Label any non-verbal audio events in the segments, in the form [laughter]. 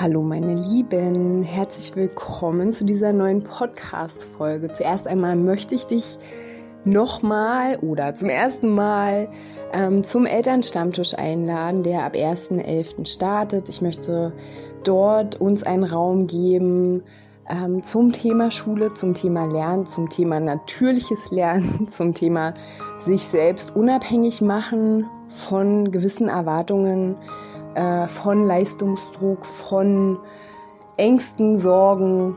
Hallo meine Lieben, herzlich willkommen zu dieser neuen Podcast-Folge. Zuerst einmal möchte ich dich nochmal oder zum ersten Mal ähm, zum Elternstammtisch einladen, der ab 1.11. startet. Ich möchte dort uns einen Raum geben ähm, zum Thema Schule, zum Thema Lernen, zum Thema natürliches Lernen, [laughs] zum Thema sich selbst unabhängig machen von gewissen Erwartungen äh, von Leistungsdruck, von Ängsten, Sorgen.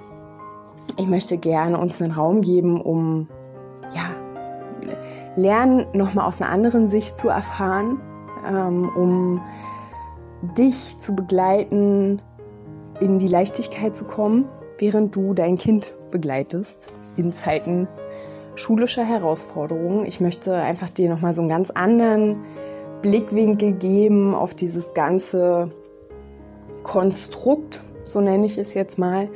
Ich möchte gerne uns einen Raum geben, um ja, Lernen nochmal aus einer anderen Sicht zu erfahren, ähm, um dich zu begleiten, in die Leichtigkeit zu kommen, während du dein Kind begleitest in Zeiten schulischer Herausforderungen. Ich möchte einfach dir nochmal so einen ganz anderen Blickwinkel geben auf dieses ganze Konstrukt, so nenne ich es jetzt mal.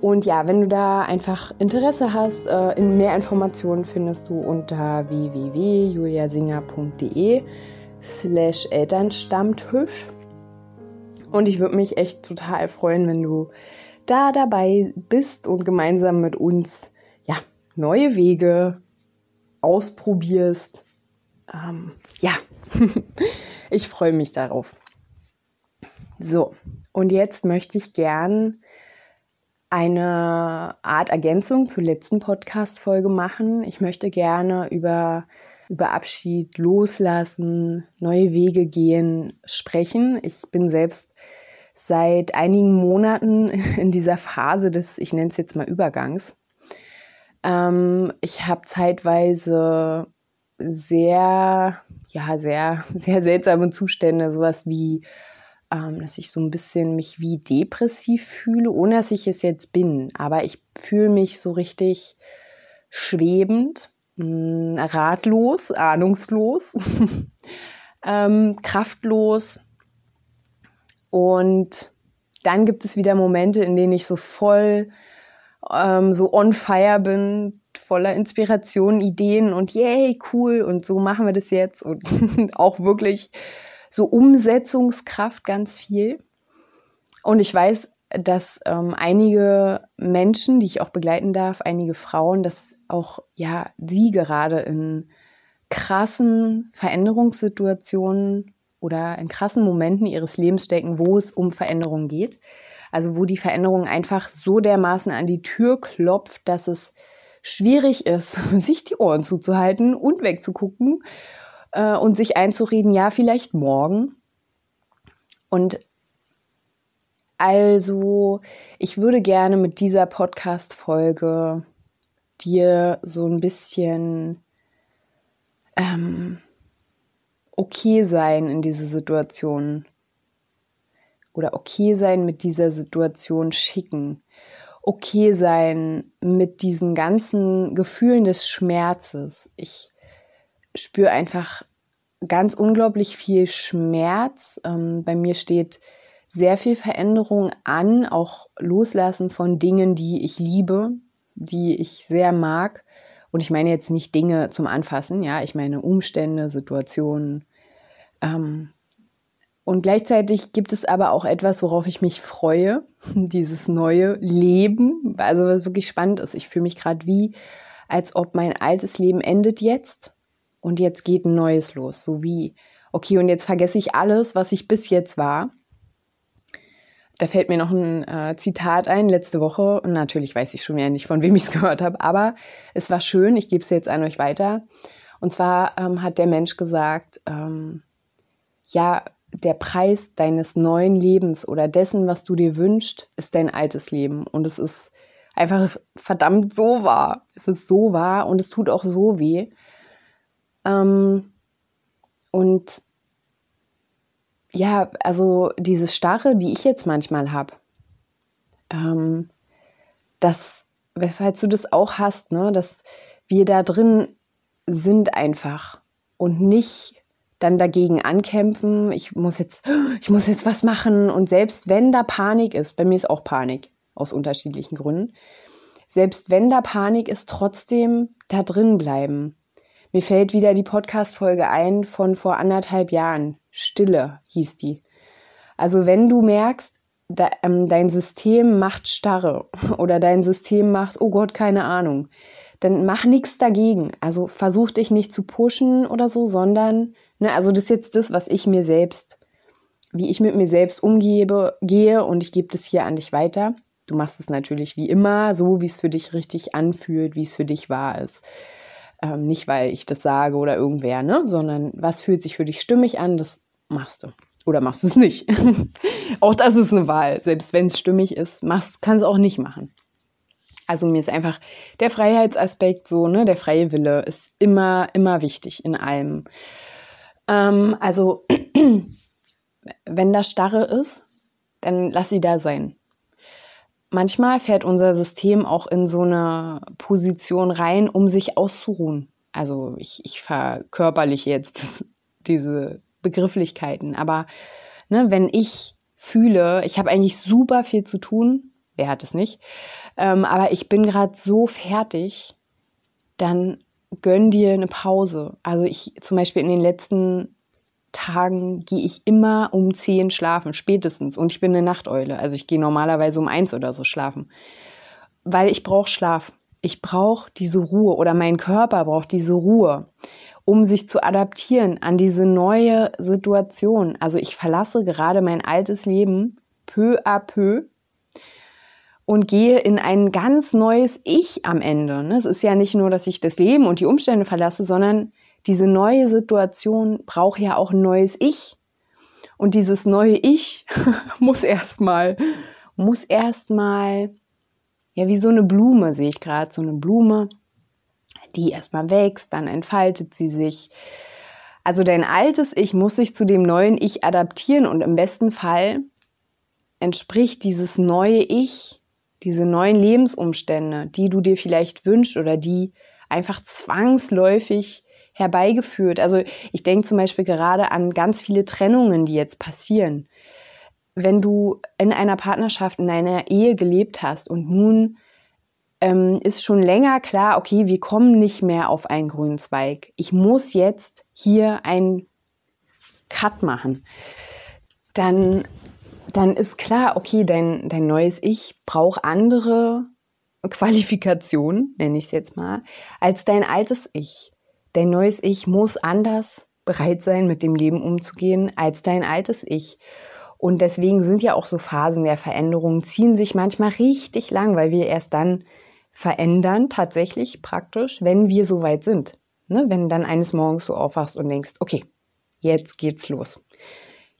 Und ja, wenn du da einfach Interesse hast, äh, in mehr Informationen findest du unter www.juliasinger.de slash Elternstammtisch. Und ich würde mich echt total freuen, wenn du da dabei bist und gemeinsam mit uns ja, neue Wege ausprobierst. Ähm, ja, [laughs] ich freue mich darauf. So, und jetzt möchte ich gern eine Art Ergänzung zur letzten Podcast-Folge machen. Ich möchte gerne über, über Abschied, Loslassen, neue Wege gehen sprechen. Ich bin selbst seit einigen Monaten [laughs] in dieser Phase des, ich nenne es jetzt mal Übergangs. Ähm, ich habe zeitweise sehr, ja, sehr, [laughs] sehr seltsame Zustände, sowas wie, ähm, dass ich so ein bisschen mich wie depressiv fühle, ohne dass ich es jetzt bin. Aber ich fühle mich so richtig schwebend, mh, hm, ratlos, ahnungslos, [laughs] ähm, kraftlos. Und dann gibt es wieder Momente, in denen ich so voll ähm, so on fire bin, voller Inspiration, Ideen und yay, cool und so machen wir das jetzt und [laughs] auch wirklich so Umsetzungskraft ganz viel. Und ich weiß, dass ähm, einige Menschen, die ich auch begleiten darf, einige Frauen, dass auch ja sie gerade in krassen Veränderungssituationen oder in krassen Momenten ihres Lebens stecken, wo es um Veränderung geht. Also wo die Veränderung einfach so dermaßen an die Tür klopft, dass es schwierig ist, [laughs] sich die Ohren zuzuhalten und wegzugucken äh, und sich einzureden, ja, vielleicht morgen. Und also, ich würde gerne mit dieser Podcast-Folge dir so ein bisschen ähm, okay sein in diese Situation oder okay sein mit dieser Situation schicken okay sein mit diesen ganzen Gefühlen des Schmerzes. Ich spüre einfach ganz unglaublich viel Schmerz. Ähm, bei mir steht sehr viel Veränderung an, auch loslassen von Dingen, die ich liebe, die ich sehr mag. Und ich meine jetzt nicht Dinge zum Anfassen, ja, ich meine Umstände, Situationen, ähm, und gleichzeitig gibt es aber auch etwas, worauf ich mich freue, [laughs] dieses neue Leben, also was wirklich spannend ist. Ich fühle mich gerade wie, als ob mein altes Leben endet jetzt und jetzt geht ein neues los. So wie, okay, und jetzt vergesse ich alles, was ich bis jetzt war. Da fällt mir noch ein äh, Zitat ein, letzte Woche. Und natürlich weiß ich schon ja nicht, von wem ich es [laughs] gehört habe, aber es war schön. Ich gebe es jetzt an euch weiter. Und zwar ähm, hat der Mensch gesagt, ähm, ja, der Preis deines neuen Lebens oder dessen, was du dir wünschst, ist dein altes Leben. Und es ist einfach verdammt so wahr. Es ist so wahr und es tut auch so weh. Ähm, und ja, also diese Starre, die ich jetzt manchmal habe, ähm, das falls du das auch hast, ne, dass wir da drin sind einfach und nicht dann dagegen ankämpfen, ich muss jetzt, ich muss jetzt was machen und selbst wenn da Panik ist, bei mir ist auch Panik aus unterschiedlichen Gründen, selbst wenn da Panik ist, trotzdem da drin bleiben. Mir fällt wieder die Podcast-Folge ein von vor anderthalb Jahren. Stille hieß die. Also wenn du merkst, ähm, dein System macht Starre [laughs] oder dein System macht, oh Gott, keine Ahnung, dann mach nichts dagegen. Also versuch dich nicht zu pushen oder so, sondern, ne, also das ist jetzt das, was ich mir selbst, wie ich mit mir selbst umgebe, gehe und ich gebe das hier an dich weiter. Du machst es natürlich wie immer, so wie es für dich richtig anfühlt, wie es für dich wahr ist. Ähm, nicht, weil ich das sage oder irgendwer, ne? sondern was fühlt sich für dich stimmig an, das machst du. Oder machst du es nicht. [laughs] auch das ist eine Wahl. Selbst wenn es stimmig ist, machst, kannst du auch nicht machen. Also mir ist einfach der Freiheitsaspekt so, ne, der freie Wille ist immer, immer wichtig in allem. Ähm, also [clears throat] wenn da Starre ist, dann lass sie da sein manchmal fährt unser System auch in so eine Position rein, um sich auszuruhen. Also ich, ich verkörperliche jetzt [laughs] diese Begrifflichkeiten, aber ne, wenn ich fühle, ich habe eigentlich super viel zu tun, wer hat es nicht, ähm, aber ich bin gerade so fertig, dann gönn dir eine Pause. Also ich zum Beispiel in den letzten Tagen gehe ich immer um 10 schlafen, spätestens. Und ich bin eine Nachteule. Also ich gehe normalerweise um 1 oder so schlafen. Weil ich brauche Schlaf. Ich brauche diese Ruhe oder mein Körper braucht diese Ruhe, um sich zu adaptieren an diese neue Situation. Also ich verlasse gerade mein altes Leben peu à peu und gehe in ein ganz neues Ich am Ende. Ne? Es ist ja nicht nur, dass ich das Leben und die Umstände verlasse, sondern diese neue Situation braucht ja auch ein neues Ich. Und dieses neue Ich [laughs] muss erstmal, muss erstmal, ja, wie so eine Blume sehe ich gerade, so eine Blume, die erstmal wächst, dann entfaltet sie sich. Also dein altes Ich muss sich zu dem neuen Ich adaptieren und im besten Fall entspricht dieses neue Ich, diese neuen Lebensumstände, die du dir vielleicht wünschst oder die einfach zwangsläufig herbeigeführt. Also ich denke zum Beispiel gerade an ganz viele Trennungen, die jetzt passieren. Wenn du in einer Partnerschaft, in einer Ehe gelebt hast und nun ähm, ist schon länger klar, okay, wir kommen nicht mehr auf einen grünen Zweig. Ich muss jetzt hier einen Cut machen. Dann, dann ist klar, okay, dein, dein neues Ich braucht andere Qualifikationen, nenne ich es jetzt mal, als dein altes Ich. Dein neues Ich muss anders bereit sein, mit dem Leben umzugehen, als dein altes Ich. Und deswegen sind ja auch so Phasen der Veränderung, ziehen sich manchmal richtig lang, weil wir erst dann verändern, tatsächlich praktisch, wenn wir so weit sind. Ne? Wenn dann eines Morgens so aufwachst und denkst, okay, jetzt geht's los.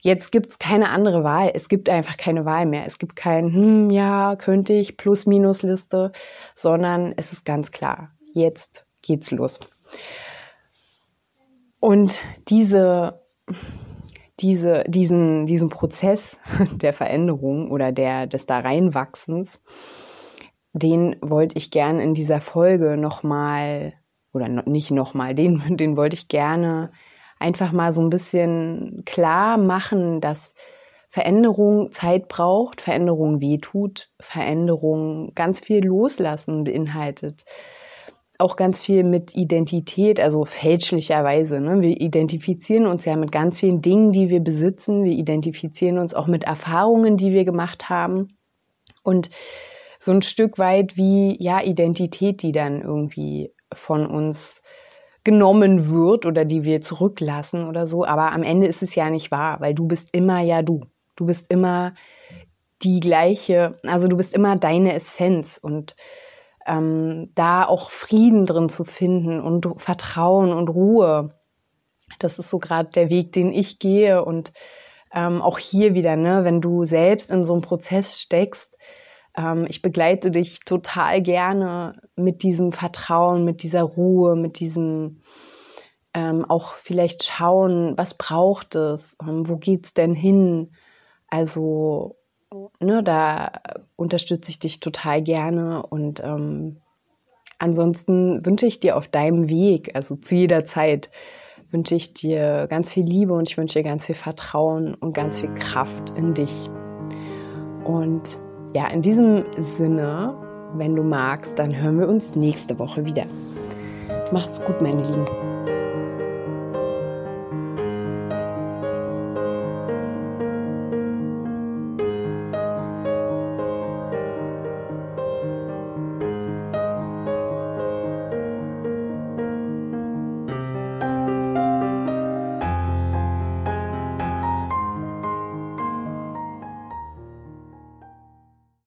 Jetzt gibt's keine andere Wahl. Es gibt einfach keine Wahl mehr. Es gibt kein, hm, ja, könnte ich, Plus-Minus-Liste, sondern es ist ganz klar, jetzt geht's los. Und diese, diese, diesen, diesen Prozess [laughs] der Veränderung oder der, des da reinwachsens, den wollte ich gerne in dieser Folge nochmal, oder nicht nochmal, den, [laughs] den wollte ich gerne einfach mal so ein bisschen klar machen, dass Veränderung Zeit braucht, Veränderung wehtut, Veränderung ganz viel loslassen beinhaltet auch ganz viel mit Identität, also fälschlicherweise. Ne? Wir identifizieren uns ja mit ganz vielen Dingen, die wir besitzen. Wir identifizieren uns auch mit Erfahrungen, die wir gemacht haben. Und so ein Stück weit wie, ja, Identität, die dann irgendwie von uns genommen wird oder die wir zurücklassen oder so. Aber am Ende ist es ja nicht wahr, weil du bist immer ja du. Du bist immer die gleiche, also du bist immer deine Essenz und ähm, da auch Frieden drin zu finden und Vertrauen und Ruhe. Das ist so gerade der Weg, den ich gehe. Und ähm, auch hier wieder, ne, wenn du selbst in so einem Prozess steckst, ich begleite dich total gerne mit diesem Vertrauen, mit dieser Ruhe, mit diesem ähm, auch vielleicht schauen, was braucht es, ähm, wo geht's denn hin? Also ne, da unterstütze ich dich total gerne und ähm, ansonsten wünsche ich dir auf deinem Weg, also zu jeder Zeit, wünsche ich dir ganz viel Liebe und ich wünsche dir ganz viel Vertrauen und ganz viel Kraft in dich. Und ja, in diesem Sinne, wenn du magst, dann hören wir uns nächste Woche wieder. Macht's gut, meine Lieben.